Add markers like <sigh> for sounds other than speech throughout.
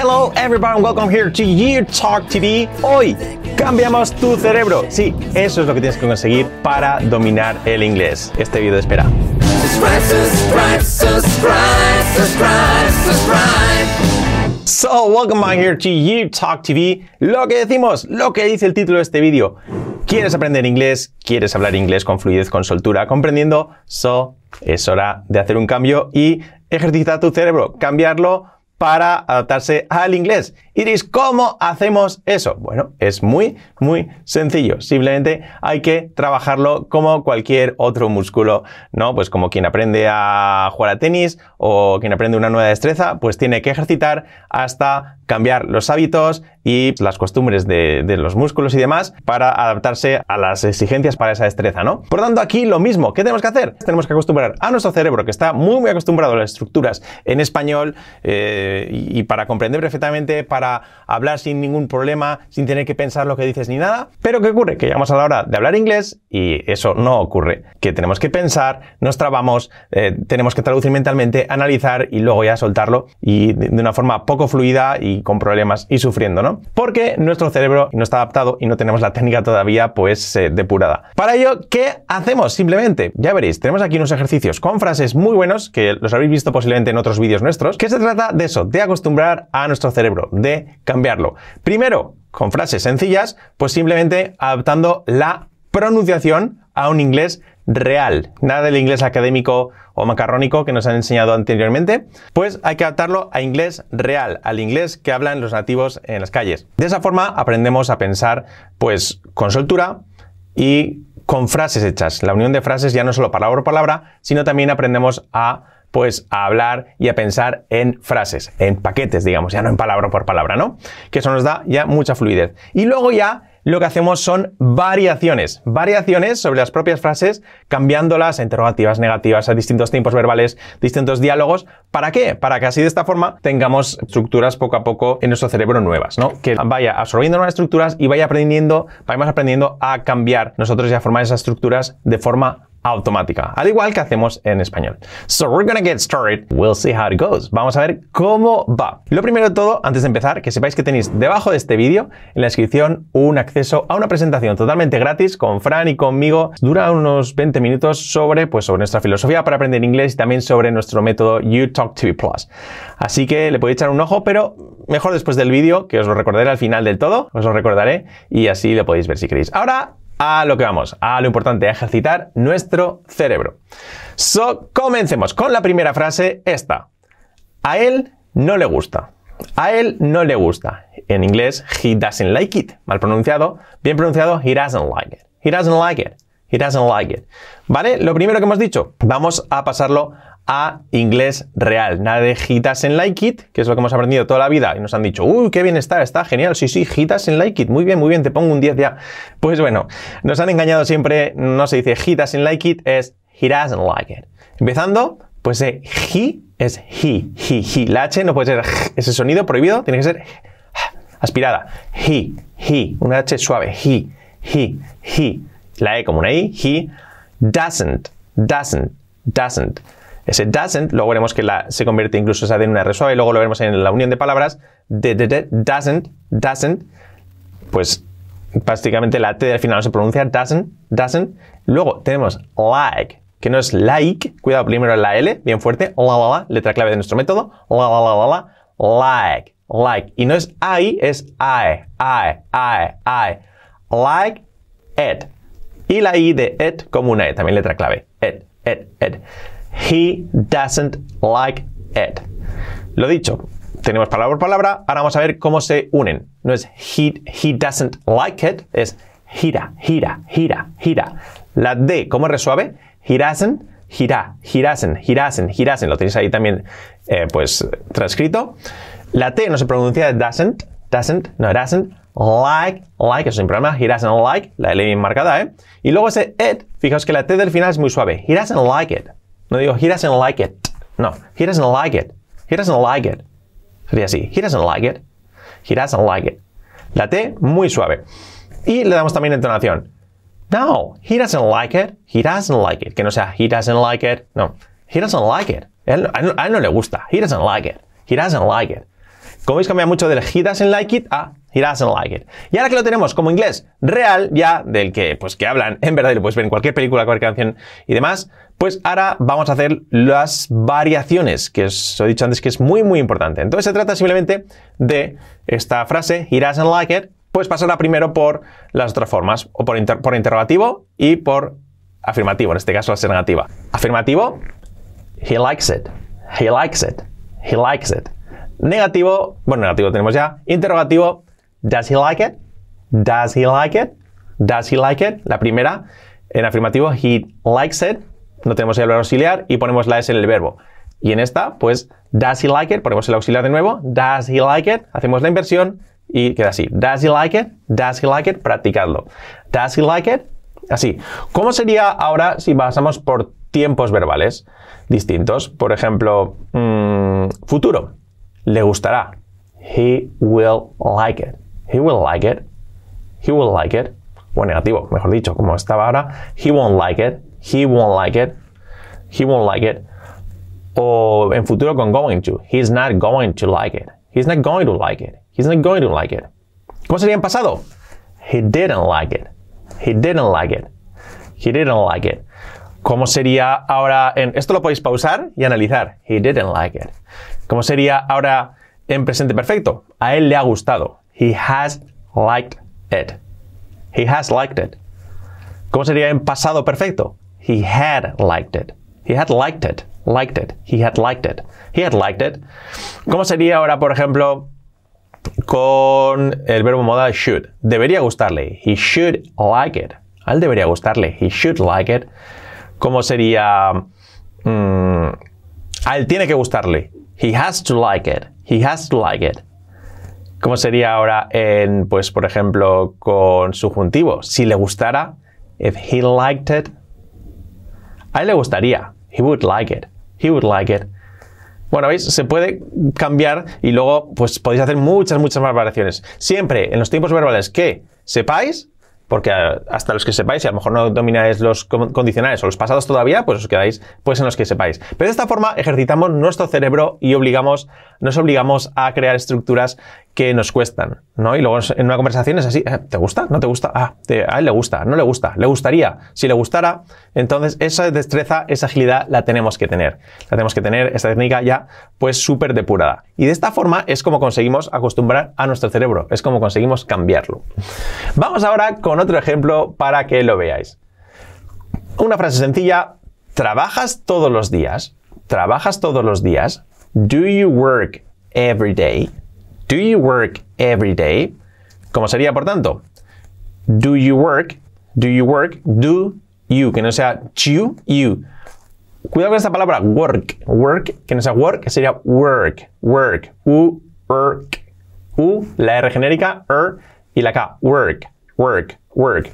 Hello everybody and welcome here to You Talk TV. Hoy cambiamos tu cerebro. Sí, eso es lo que tienes que conseguir para dominar el inglés. Este vídeo espera. Subscribe, subscribe, subscribe, subscribe, subscribe. So, welcome back here to You Talk TV. Lo que decimos, lo que dice el título de este vídeo. ¿Quieres aprender inglés? ¿Quieres hablar inglés con fluidez, con soltura, comprendiendo? So, es hora de hacer un cambio y ejercitar tu cerebro, cambiarlo para adaptarse al inglés. Iris, ¿cómo hacemos eso? Bueno, es muy, muy sencillo. Simplemente hay que trabajarlo como cualquier otro músculo, ¿no? Pues como quien aprende a jugar a tenis o quien aprende una nueva destreza, pues tiene que ejercitar hasta cambiar los hábitos y las costumbres de, los músculos y demás para adaptarse a las exigencias para esa destreza, ¿no? Por tanto, aquí lo mismo. ¿Qué tenemos que hacer? Tenemos que acostumbrar a nuestro cerebro, que está muy, muy acostumbrado a las estructuras en español eh, y, para comprender perfectamente, para hablar sin ningún problema, sin tener que pensar lo que dices ni nada. Pero ¿qué ocurre? Que llegamos a la hora de hablar inglés y eso no ocurre. Que tenemos que pensar, nos trabamos, eh, tenemos que traducir mentalmente, analizar y luego ya soltarlo y de, una forma poco fluida y con problemas y sufriendo, ¿no? Porque nuestro cerebro no está adaptado y no tenemos la técnica todavía pues eh, depurada. Para ello, ¿qué hacemos? Simplemente, ya veréis, tenemos aquí unos ejercicios con frases muy buenos que los habréis visto posiblemente en otros vídeos nuestros, que se trata de eso, de acostumbrar a nuestro cerebro, de cambiarlo. Primero, con frases sencillas, pues simplemente adaptando la pronunciación a un inglés real, nada del inglés académico o macarrónico que nos han enseñado anteriormente, pues hay que adaptarlo a inglés real, al inglés que hablan los nativos en las calles. De esa forma aprendemos a pensar pues con soltura y con frases hechas. La unión de frases ya no solo palabra por palabra, sino también aprendemos a pues a hablar y a pensar en frases, en paquetes, digamos, ya no en palabra por palabra, ¿no? Que eso nos da ya mucha fluidez. Y luego ya lo que hacemos son variaciones, variaciones sobre las propias frases, cambiándolas a interrogativas, negativas, a distintos tiempos verbales, distintos diálogos. ¿Para qué? Para que así de esta forma tengamos estructuras poco a poco en nuestro cerebro nuevas, ¿no? Que vaya absorbiendo nuevas estructuras y vaya aprendiendo, vayamos aprendiendo a cambiar nosotros y a formar esas estructuras de forma automática, al igual que hacemos en español. So we're gonna get started. We'll see how it goes. Vamos a ver cómo va. Lo primero de todo, antes de empezar, que sepáis que tenéis debajo de este vídeo, en la descripción, un acceso a una presentación totalmente gratis con Fran y conmigo. Dura unos 20 minutos sobre, pues, sobre nuestra filosofía para aprender inglés y también sobre nuestro método YouTalk TV Plus. Así que le podéis echar un ojo, pero mejor después del vídeo, que os lo recordaré al final del todo, os lo recordaré y así lo podéis ver si queréis. Ahora a lo que vamos, a lo importante, a ejercitar nuestro cerebro. So, comencemos con la primera frase, esta. A él no le gusta. A él no le gusta. En inglés, he doesn't like it. Mal pronunciado. Bien pronunciado, he doesn't like it. He doesn't like it. He doesn't like it. ¿Vale? Lo primero que hemos dicho, vamos a pasarlo a inglés real. Nada de he doesn't like it, que es lo que hemos aprendido toda la vida y nos han dicho, uy, qué bien está, está genial, sí, sí, he doesn't like it, muy bien, muy bien, te pongo un 10 ya. Pues bueno, nos han engañado siempre, no se dice he doesn't like it, es he doesn't like it. Empezando, pues eh, he es he, he, he. La H no puede ser ese sonido prohibido, tiene que ser aspirada. He, he, una H suave, he, he, he. La E como una I, he doesn't, doesn't, doesn't. Ese doesn't, luego veremos que se convierte incluso esa D en una R suave, luego lo veremos en la unión de palabras, de, de, de, doesn't, doesn't, pues prácticamente la T al final no se pronuncia, doesn't, doesn't. Luego tenemos like, que no es like, cuidado primero la L, bien fuerte, la, la, la, letra clave de nuestro método, la, la, la, la, la, like, like. Y no es I, es I, I, I, I. Like it. Y la I de it como una E, también letra clave. It, it, it. He doesn't like it. Lo dicho, tenemos palabra por palabra. Ahora vamos a ver cómo se unen. No es he, he doesn't like it, es gira, gira, gira, gira. La D, ¿cómo es resuave? He doesn't, gira, doesn't, he doesn't. Lo tenéis ahí también, eh, pues, transcrito. La T no se pronuncia doesn't, doesn't, no doesn't. Like, like, eso sin problema. He doesn't like, la L bien marcada, ¿eh? Y luego ese it, fijaos que la T del final es muy suave. He doesn't like it. No digo he doesn't like it. No, he doesn't like it. He doesn't like it. Sería así. He doesn't like it. He doesn't like it. La T muy suave. Y le damos también entonación. No, he doesn't like it. He doesn't like it. Que no sea he doesn't like it. No, he doesn't like it. A él, a él no le gusta. He doesn't like it. He doesn't like it. Como veis, cambia mucho del he doesn't like it a he doesn't like it. Y ahora que lo tenemos como inglés real, ya del que, pues, que hablan, en verdad, y lo puedes ver en cualquier película, cualquier canción y demás, pues ahora vamos a hacer las variaciones, que os he dicho antes que es muy, muy importante. Entonces se trata simplemente de esta frase, he doesn't like it, pues pasarla primero por las otras formas, o por, por interrogativo y por afirmativo, en este caso va a ser negativa. Afirmativo, he likes it, he likes it, he likes it. Negativo, bueno, negativo tenemos ya. Interrogativo, does he like it? Does he like it? Does he like it? La primera, en afirmativo, he likes it. No tenemos el verbo auxiliar y ponemos la S en el verbo. Y en esta, pues, does he like it? Ponemos el auxiliar de nuevo. Does he like it? Hacemos la inversión y queda así. Does he like it? Does he like it? Practicadlo. Does he like it? Así. ¿Cómo sería ahora si pasamos por tiempos verbales distintos? Por ejemplo, mm, futuro. Le gustará. He will like it. He will like it. He will like it. O negativo, mejor dicho, como estaba ahora. He won't like it. He won't like it. He won't like it. O en futuro con going to. He's not going to like it. He's not going to like it. He's not going to like it. ¿Cómo sería en pasado? He didn't like it. He didn't like it. He didn't like it. ¿Cómo sería ahora en... Esto lo podéis pausar y analizar. He didn't like it. ¿Cómo sería ahora en presente perfecto? A él le ha gustado. He has liked it. He has liked it. ¿Cómo sería en pasado perfecto? He had liked it. He had liked it. Liked it. He had liked it. He had liked it. ¿Cómo sería ahora, por ejemplo, con el verbo modal should? Debería gustarle. He should like it. A él debería gustarle. He should like it. ¿Cómo sería? mm, él tiene que gustarle. He has to like it. He has to like it. ¿Cómo sería ahora en, pues, por ejemplo, con subjuntivo? Si le gustara, if he liked it, a él le gustaría. He would like it. He would like it. Bueno, veis, se puede cambiar y luego pues podéis hacer muchas, muchas más variaciones. Siempre en los tiempos verbales que sepáis, porque hasta los que sepáis, y a lo mejor no domináis los con- condicionales o los pasados todavía, pues os quedáis pues en los que sepáis. Pero de esta forma ejercitamos nuestro cerebro y obligamos, nos obligamos a crear estructuras que nos cuestan, ¿no? Y luego en una conversación es así, eh, ¿te gusta? ¿No te gusta? Ah, a él le gusta, no le gusta, le gustaría. Si le gustara, entonces esa destreza, esa agilidad la tenemos que tener. La tenemos que tener, esta técnica ya pues súper depurada. Y de esta forma es como conseguimos acostumbrar a nuestro cerebro, es como conseguimos cambiarlo. Vamos ahora con otro ejemplo para que lo veáis. Una frase sencilla, ¿trabajas todos los días? ¿Trabajas todos los días? Do you work every day? Do you work every day? ¿Cómo sería, por tanto? Do you work? Do you work? Do you, que no sea you, you. Cuidado con esta palabra work. Work, que no sea work, sería work. Work. U, work. U, la R genérica, er y la K. Work. Work. Work.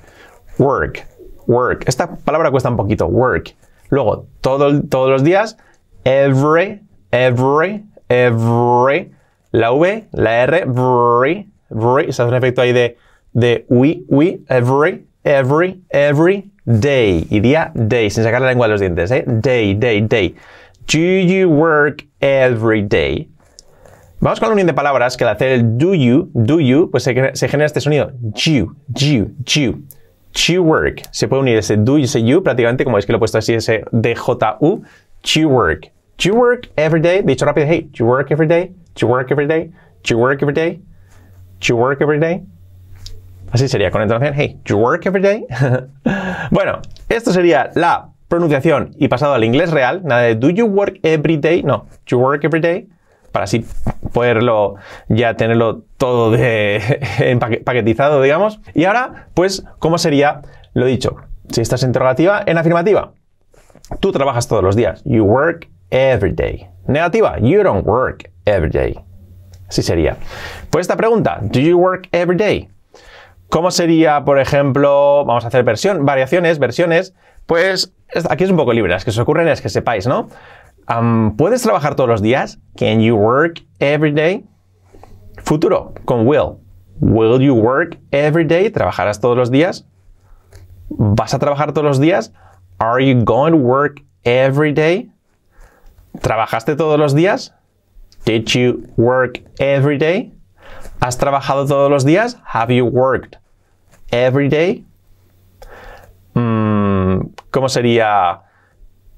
Work. Work. Esta palabra cuesta un poquito. Work. Luego, todo, todos los días. Every. Every. Every. La V, la R. Every. Every. Se hace un efecto ahí de, de we, we. Every. Every. Every. Day. Iría day, sin sacar la lengua de los dientes. ¿eh? Day, day, day. Do you work every day? Vamos con la unión de palabras que al hacer el do you, do you, pues se, genera este sonido. You, you, you. You work. Se puede unir ese do y ese you prácticamente, como veis que lo he puesto así, ese D-J-U. You work. You work every day. Dicho rápido, hey, you work every day. You work every day. You work every day. You work every day. Así sería con entonación, hey, you work every day. <laughs> bueno, esto sería la pronunciación y pasado al inglés real. Nada de do you work every day. No, you work every day para así poderlo ya tenerlo todo de, <laughs> paquetizado, digamos. Y ahora, pues, ¿cómo sería lo dicho? Si esta es interrogativa, en afirmativa. Tú trabajas todos los días. You work every day. Negativa, you don't work every day. Así sería. Pues esta pregunta, do you work every day? ¿Cómo sería, por ejemplo, vamos a hacer versión, variaciones, versiones? Pues es- aquí es un poco libre, las que se ocurren es que sepáis, ¿no? ¿Puedes trabajar todos los días? Can you work every day? Futuro, con will. Will you work every day? ¿Trabajarás todos los días? ¿Vas a trabajar todos los días? Are you going to work every day? ¿Trabajaste todos los días? Did you work every day? ¿Has trabajado todos los días? Have you worked every day? Mm, ¿Cómo sería?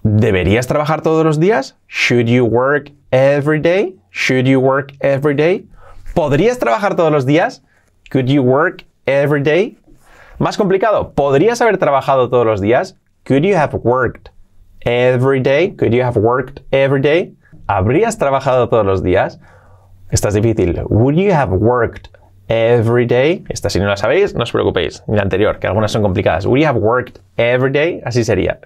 ¿Deberías trabajar todos los días? Should you work every day? Should you work every day? ¿Podrías trabajar todos los días? Could you work every day? Más complicado, ¿podrías haber trabajado todos los días? Could you have worked every day? Could you have worked every day? ¿Habrías trabajado todos los días? Esta es difícil. Would you have worked every day? Esta si no la sabéis, no os preocupéis. La anterior, que algunas son complicadas. Would you have worked every day? Así sería.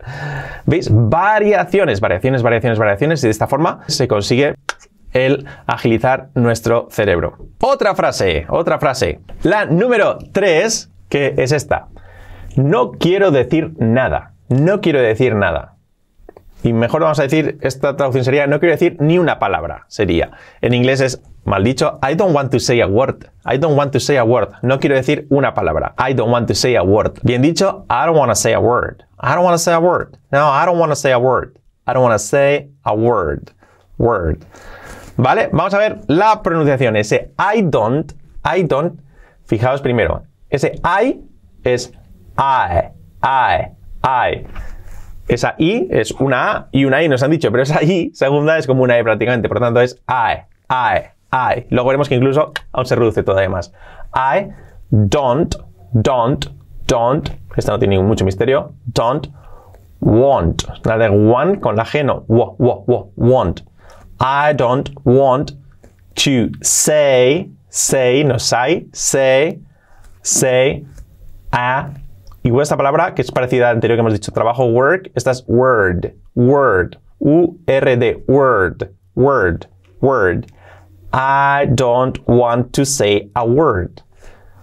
¿Veis? Variaciones, variaciones, variaciones, variaciones. Y de esta forma se consigue el agilizar nuestro cerebro. Otra frase, otra frase. La número 3, que es esta. No quiero decir nada. No quiero decir nada. Y mejor vamos a decir, esta traducción sería, no quiero decir ni una palabra, sería. En inglés es, mal dicho, I don't want to say a word. I don't want to say a word. No quiero decir una palabra. I don't want to say a word. Bien dicho, I don't want to say a word. I don't want to say a word. No, I don't want to say a word. I don't want to say a word. Word. ¿Vale? Vamos a ver la pronunciación. Ese I don't, I don't, fijaos primero. Ese I es I, I, I. Esa I es una A y una I nos han dicho, pero esa I segunda es como una E prácticamente, por lo tanto es I, I, I. Luego veremos que incluso aún se reduce todavía más. I don't, don't, don't, esta no tiene mucho misterio, don't want. La de one con la G no, wo, wo, wo, want. I don't want to say, say, no say, say, say a Igual esta palabra, que es parecida a la anterior que hemos dicho, trabajo, work, esta es word, word, U-R-D, word, word, word. I don't want to say a word.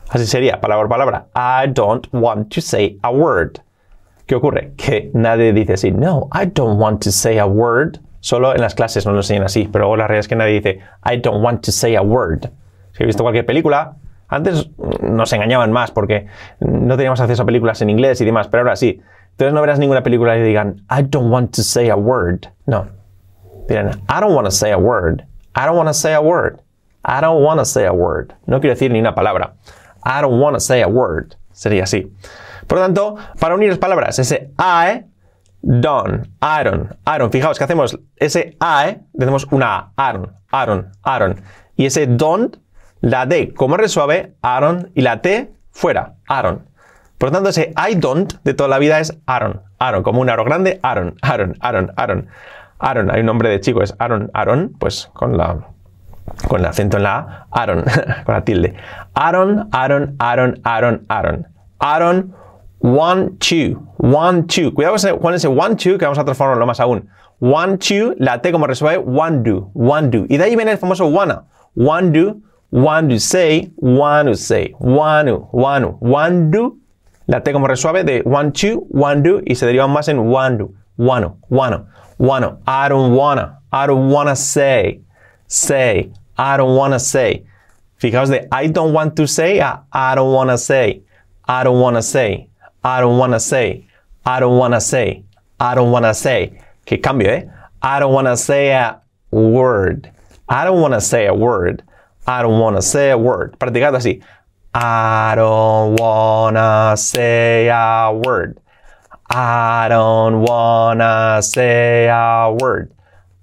Así sería, palabra por palabra. I don't want to say a word. ¿Qué ocurre? Que nadie dice así, no, I don't want to say a word. Solo en las clases nos lo enseñan así, pero la realidad es que nadie dice, I don't want to say a word. Si he visto cualquier película, antes nos engañaban más porque no teníamos acceso a películas en inglés y demás, pero ahora sí. Entonces no verás ninguna película que digan, I don't want to say a word. No. Dirán, I don't want to say a word. I don't want to say a word. I don't want to say a word. No quiero decir ni una palabra. I don't want to say a word. Sería así. Por lo tanto, para unir las palabras, ese I, don't, I don't, I don't. Fijaos que hacemos ese I, tenemos una A, Aaron, Aaron, Aaron. Y ese don't la D como R suave, Aaron, y la T fuera, Aaron. Por lo tanto, ese I don't de toda la vida es Aaron. Aaron, como un aro grande, Aaron, Aaron, Aaron, Aaron. Aaron, hay un nombre de chico, es Aaron, Aaron, pues con la con el acento en la A, Aaron, <laughs> con la tilde. Aaron, Aaron, Aaron, Aaron, Aaron. Aaron, one, two, one, two. Cuidado con ese one, two, que vamos a transformarlo más aún. One, two, la T como resuelve, one, do, one, do. Y de ahí viene el famoso wanna. One, do, Want to say, want to say, want to, want to, want to. La T como resuave de want to, want to y se deriva más en want to, want to, want to. I don't wanna, I don't wanna say, say, I don't wanna say. Fijaos de I don't want to say a I don't wanna say, I don't wanna say, I don't wanna say, I don't wanna say, I don't wanna say. Que cambio, eh? I don't wanna say a word. I don't wanna say a word. I don't wanna say a word. Practicando así. I don't wanna say a word. I don't wanna say a word.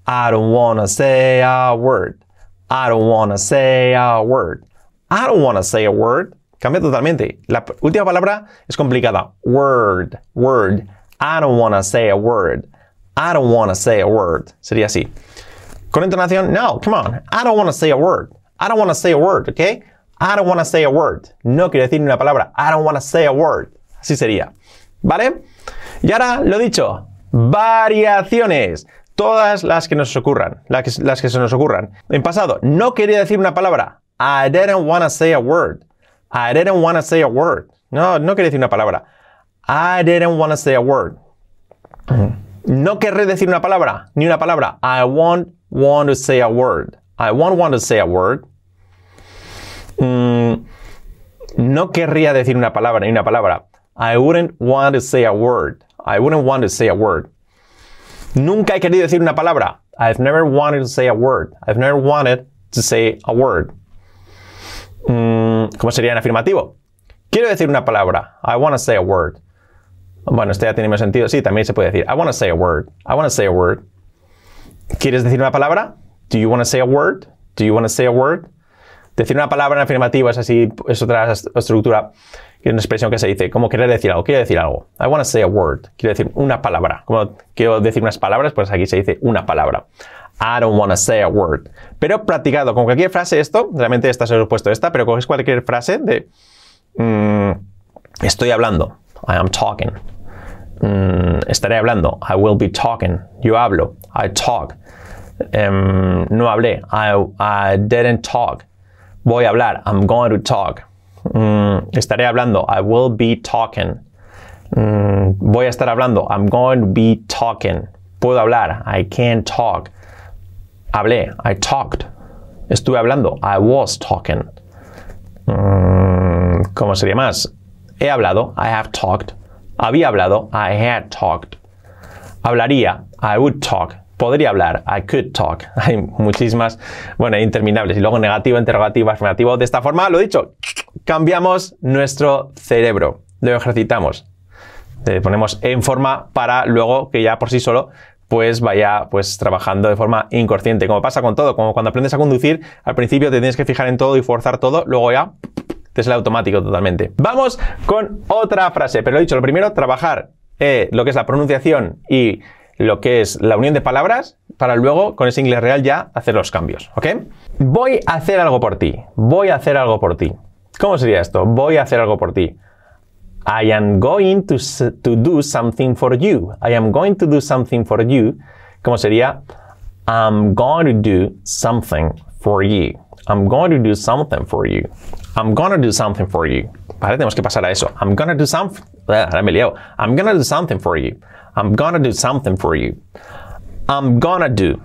I don't wanna say a word. I don't wanna say a word. I don't wanna say a word. Cambia totalmente. La última palabra es complicada. Word, word. I don't wanna say a word. I don't wanna say a word. Sería así. Con entonación, no, come on. I don't wanna say a word. I don't want to say a word, ¿ok? I don't want to say a word. No quiero decir ni una palabra. I don't want to say a word. Así sería. ¿Vale? Y ahora, lo dicho, variaciones. Todas las que nos ocurran, las que, se nos ocurran. En pasado, no quería decir una palabra. I didn't want to say a word. I didn't want to say a word. No, no quería decir una palabra. I didn't want to say a word. No querré decir una palabra, ni una palabra. I won't want to say a word. I won't want to say a word. Mm, no querría decir una palabra ni una palabra. I wouldn't want to say a word. I wouldn't want to say a word. Nunca he querido decir una palabra. I've never wanted to say a word. I've never wanted to say a word. Mm, ¿Cómo sería en afirmativo? Quiero decir una palabra. I want to say a word. Bueno, este ya tiene más sentido. Sí, también se puede decir. I want to say a word. I want to say a word. ¿Quieres decir una palabra? Do you want to say a word? Do you want to say a word? Decir una palabra en afirmativo es así, es otra estructura, es una expresión que se dice, como querer decir algo, quiero decir algo. I want to say a word. Quiero decir una palabra. Como quiero decir unas palabras, pues aquí se dice una palabra. I don't want to say a word. Pero practicado con cualquier frase esto, realmente esta se lo he puesto esta, pero coges cualquier frase de mm, estoy hablando. I am talking. Mm, estaré hablando. I will be talking. Yo hablo. I talk. Em, no hablé. I, didn't talk. Voy a hablar. I'm going to talk. Mm, estaré hablando. I will be talking. Mm, voy a estar hablando. I'm going to be talking. Puedo hablar. I can talk. Hablé. I talked. Estuve hablando. I was talking. Mm, ¿Cómo sería más? He hablado. I have talked. Había hablado. I had talked. Hablaría. I would talk. Podría hablar. I could talk. <laughs> Hay muchísimas, bueno, interminables. Y luego negativo, interrogativo, afirmativo. De esta forma, lo dicho, cambiamos nuestro cerebro. Lo ejercitamos. Le ponemos en forma para luego que ya por sí solo pues vaya pues trabajando de forma inconsciente. Como pasa con todo, como cuando aprendes a conducir, al principio te tienes que fijar en todo y forzar todo, luego ya te sale automático totalmente. Vamos con otra frase, pero lo he dicho, lo primero, trabajar eh, lo que es la pronunciación y lo que es la unión de palabras para luego con ese inglés real ya hacer los cambios, ¿ok? Voy a hacer algo por ti, voy a hacer algo por ti. ¿Cómo sería esto? Voy a hacer algo por ti. I am going to, to do something for you. I am going to do something for you. ¿Cómo sería? I'm going to do something for you. I'm going to do something for you. I'm to do something for you. Vale, tenemos que pasar a eso. I'm going to do something. Ahora me liado. I'm going to do something for you. I'm to do something for you. I'm gonna do.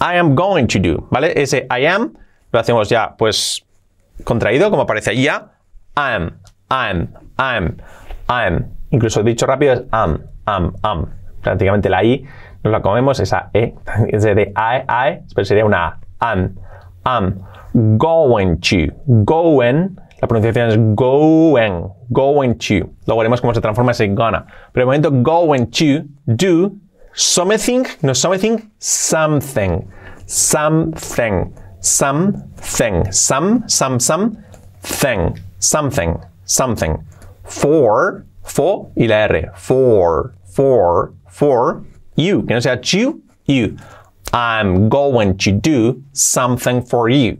I am going to do. ¿Vale? Ese I am lo hacemos ya, pues, contraído, como aparece ahí ya. I'm, I'm, I'm, I'm. Incluso dicho rápido es am, am, am. Prácticamente la I nos la comemos, esa E. <laughs> Es de I, I, pero sería una A. Am, am. Going to. Going. La pronunciación es going. Going to. Luego veremos cómo se transforma ese gonna. Pero de momento, going to do something, no something, something. Something. Something. Some, some, some, thing. Something. Something. For, for y la R. For, for, for you. Que no sea you, you. I'm going to do something for you.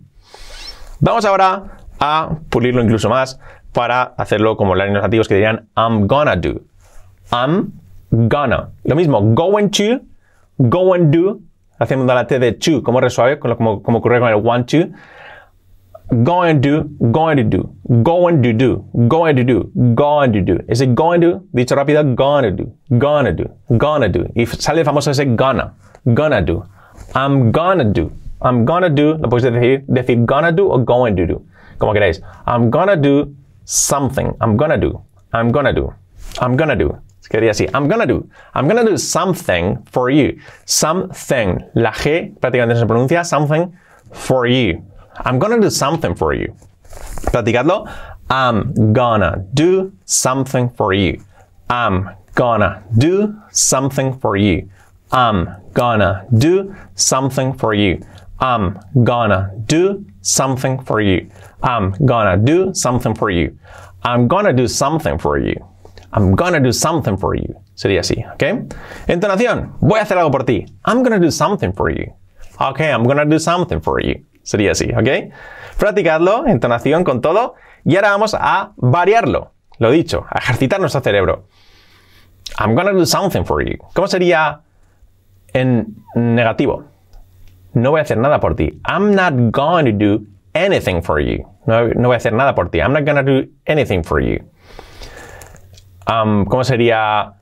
Vamos ahora a pulirlo incluso más para hacerlo como los nativos que dirían I'm gonna do. I'm gonna. Lo mismo, going to, go and do, haciendo la T de to como resuave, como, como, ocurre con el want to. Going to going to do, going to do, going to do, going to do. Ese going to, dicho rápido, gonna do, gonna do, gonna do. Y sale el famoso ese gonna, gonna do. I'm gonna do. I'm gonna do, lo podéis decir, decir gonna do o going to do, como queráis. I'm gonna do something. I'm gonna do. I'm gonna do. I'm gonna do. Quedaría así. I'm gonna do. I'm gonna do something for you. Something. La G prácticamente no se pronuncia. Something for you. I'm gonna do something for you. Practicadlo. I'm gonna do something for you. I'm gonna do something for you. I'm gonna do something for you. I'm gonna do something for you. I'm gonna do something for you. I'm gonna do something for you. I'm gonna do something for you. Sería así, ¿ok? Entonación. Voy a hacer algo por ti. I'm gonna do something for you. Ok, I'm gonna do something for you. Sería así, ¿ok? Practicadlo, entonación con todo. Y ahora vamos a variarlo. Lo dicho, a ejercitar nuestro cerebro. I'm gonna do something for you. ¿Cómo sería en negativo? No voy a hacer nada por ti. I'm not going to do anything for you. No, no voy a hacer nada por ti. I'm not gonna do anything for you. Um, ¿Cómo sería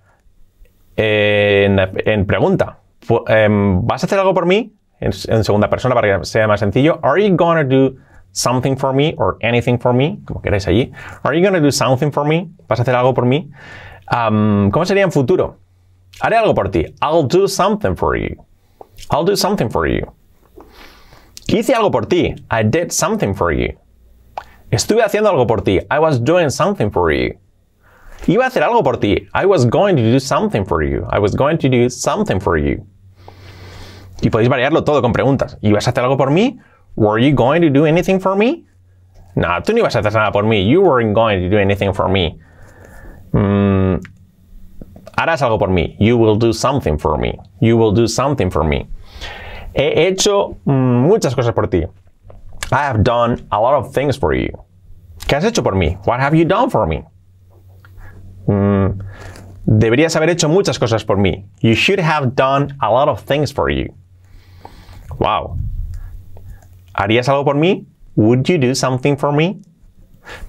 en, en pregunta? Em, ¿Vas a hacer algo por mí? En, segunda persona para que sea más sencillo. Are you gonna do something for me or anything for me? Como queráis allí. Are you gonna do something for me? ¿Vas a hacer algo por mí? Um, ¿Cómo sería en futuro? Haré algo por ti. I'll do something for you. I'll do something for you. Hice algo por ti. I did something for you. Estuve haciendo algo por ti. I was doing something for you. Iba a hacer algo por ti. I was going to do something for you. I was going to do something for you. Y podéis variarlo todo con preguntas. ¿Ibas a hacer algo por mí? Were you going to do anything for me? No, tú no ibas a hacer nada por mí. You weren't going to do anything for me. Mm, harás algo por mí. You will do something for me. You will do something for me. He hecho mm, muchas cosas por ti. I have done a lot of things for you. ¿Qué has hecho por mí? What have you done for me? Mm, deberías haber hecho muchas cosas por mí. You should have done a lot of things for you. Wow. ¿Harías algo por mí? Would you do something for me?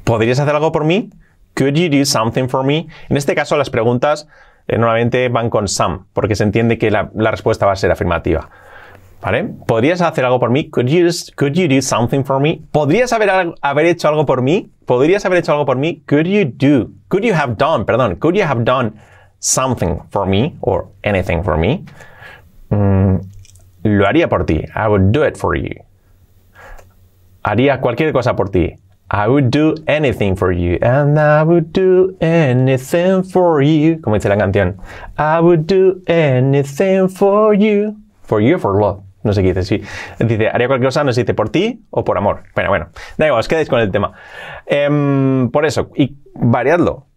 ¿Podrías hacer algo por mí? Could you do something for me? En este caso, las preguntas eh, normalmente van con some, porque se entiende que la, la respuesta va a ser afirmativa. ¿Vale? ¿Podrías hacer algo por mí? Could you, could you do something for me? ¿Podrías haber, haber hecho algo por mí? ¿Podrías haber hecho algo por mí? Could you do? Could you have done? Perdón. Could you have done something for me? Or anything for me? Mm, lo haría por ti. I would do it for you. Haría cualquier cosa por ti. I would do anything for you. And I would do anything for you. Como dice la canción. I would do anything for you. For you or for love. No sé qué dice. Sí. Dice, haría cualquier cosa, no sé dice por ti o por amor. Bueno, bueno. Da igual, os quedáis con el tema. Em, por eso. Y variadlo.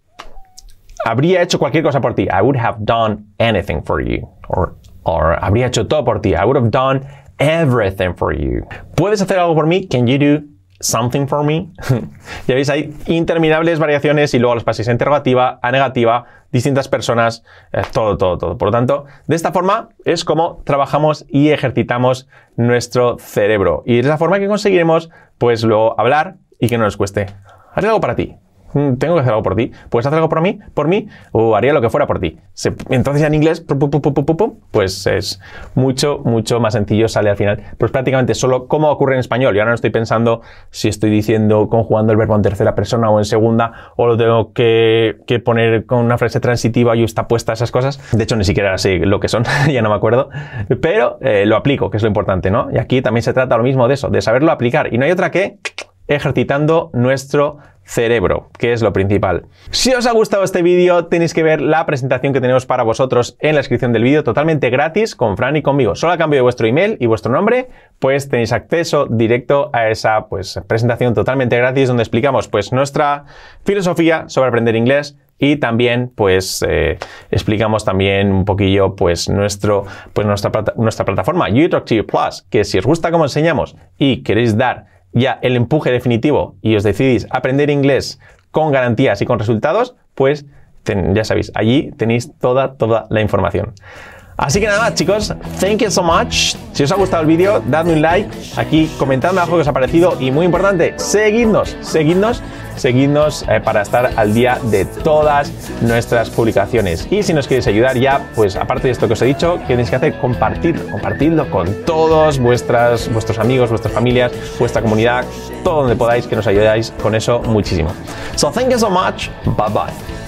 Habría hecho cualquier cosa por ti. I would have done anything for you. Or, or habría hecho todo por ti. I would have done everything for you. ¿Puedes hacer algo por mí? Can you do something for me? <laughs> ya veis, hay interminables variaciones y luego los paséis a interrogativa, a negativa, distintas personas, eh, todo, todo, todo. Por lo tanto, de esta forma es como trabajamos y ejercitamos nuestro cerebro. Y de esa forma que conseguiremos, pues luego hablar y que no nos cueste. Haré algo para ti. Mm, tengo que hacer algo por ti, puedes hacer algo por mí, por mí, o haría lo que fuera por ti. Entonces en inglés, pum, pum, pum, pues es mucho, mucho más sencillo, sale al final. Pues prácticamente solo cómo ocurre en español. Yo ahora no estoy pensando si estoy diciendo, conjugando el verbo en tercera persona o en segunda, o lo tengo que, que poner con una frase transitiva y está puesta esas cosas. De hecho, ni siquiera sé lo que son, <laughs> ya no me acuerdo, pero eh, lo aplico, que es lo importante, ¿no? Y aquí también se trata lo mismo de eso, de saberlo aplicar. Y no hay otra que ejercitando nuestro cerebro, que es lo principal. Si os ha gustado este vídeo, tenéis que ver la presentación que tenemos para vosotros en la descripción del vídeo, totalmente gratis, con Fran y conmigo. Solo a cambio de vuestro email y vuestro nombre, pues tenéis acceso directo a esa pues, presentación totalmente gratis donde explicamos pues, nuestra filosofía sobre aprender inglés y también pues eh, explicamos también un poquillo pues nuestro pues nuestra, nuestra plataforma You Talk to You Plus que si os gusta cómo enseñamos y queréis dar ya el empuje definitivo y os decidís aprender inglés con garantías y con resultados pues ya sabéis allí tenéis toda toda la información Así que nada más, chicos, thank you so much. Si os ha gustado el vídeo, dadme un like, aquí comentadme abajo qué os ha parecido y muy importante, seguidnos, seguidnos, seguidnos eh, para estar al día de todas nuestras publicaciones. Y si nos queréis ayudar ya, pues aparte de esto que os he dicho, ¿qué tenéis que hacer? Compartirlo, compartirlo con todos vuestras, vuestros amigos, vuestras familias, vuestra comunidad, todo donde podáis, que nos ayudáis con eso muchísimo. So thank you so much, bye bye.